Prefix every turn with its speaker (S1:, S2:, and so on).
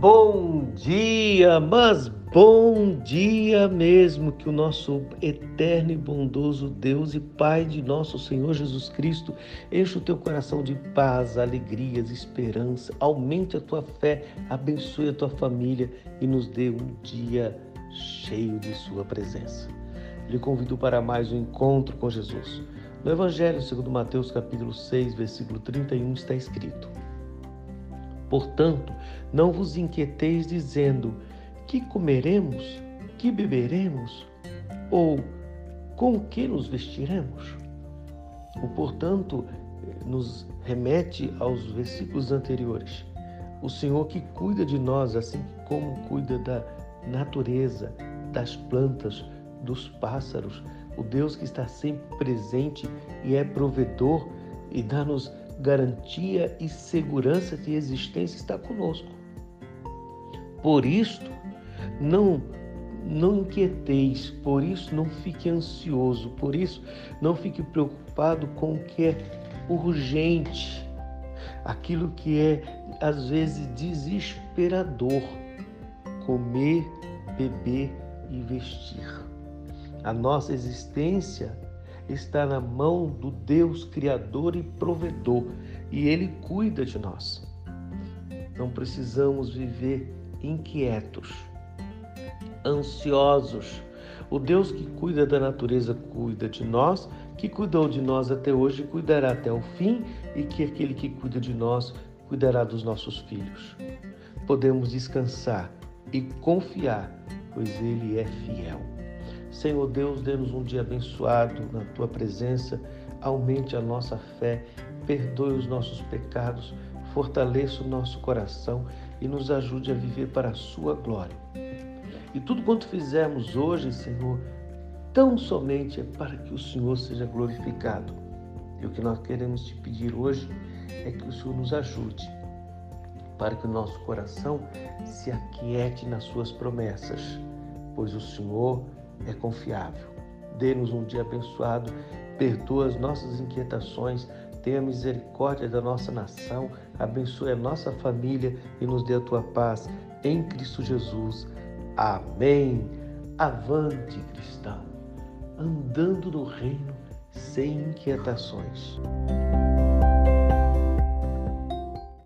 S1: Bom dia, mas bom dia mesmo que o nosso eterno e bondoso Deus e Pai de nosso Senhor Jesus Cristo enche o teu coração de paz, alegrias, esperança, aumente a tua fé, abençoe a tua família e nos dê um dia cheio de sua presença. Lhe convido para mais um encontro com Jesus. No Evangelho segundo Mateus capítulo 6, versículo 31 está escrito: Portanto, não vos inquieteis dizendo: que comeremos, que beberemos, ou com que nos vestiremos? O portanto nos remete aos versículos anteriores. O Senhor que cuida de nós, assim como cuida da natureza, das plantas, dos pássaros, o Deus que está sempre presente e é provedor e dá-nos garantia e segurança de existência está conosco. Por isto, não não inquieteis, por isso não fique ansioso, por isso não fique preocupado com o que é urgente, aquilo que é às vezes desesperador, comer, beber e vestir. A nossa existência está na mão do Deus Criador e Provedor e Ele cuida de nós. Não precisamos viver inquietos, ansiosos. O Deus que cuida da natureza cuida de nós, que cuidou de nós até hoje cuidará até o fim e que aquele que cuida de nós cuidará dos nossos filhos. Podemos descansar e confiar, pois Ele é fiel. Senhor Deus, dê-nos um dia abençoado na tua presença, aumente a nossa fé, perdoe os nossos pecados, fortaleça o nosso coração e nos ajude a viver para a sua glória. E tudo quanto fizermos hoje, Senhor, tão somente é para que o Senhor seja glorificado. E o que nós queremos te pedir hoje é que o Senhor nos ajude para que o nosso coração se aquiete nas suas promessas, pois o Senhor é confiável. Dê-nos um dia abençoado, perdoa as nossas inquietações, tenha misericórdia da nossa nação, abençoe a nossa família e nos dê a tua paz em Cristo Jesus. Amém. Avante, cristão, andando no reino sem inquietações.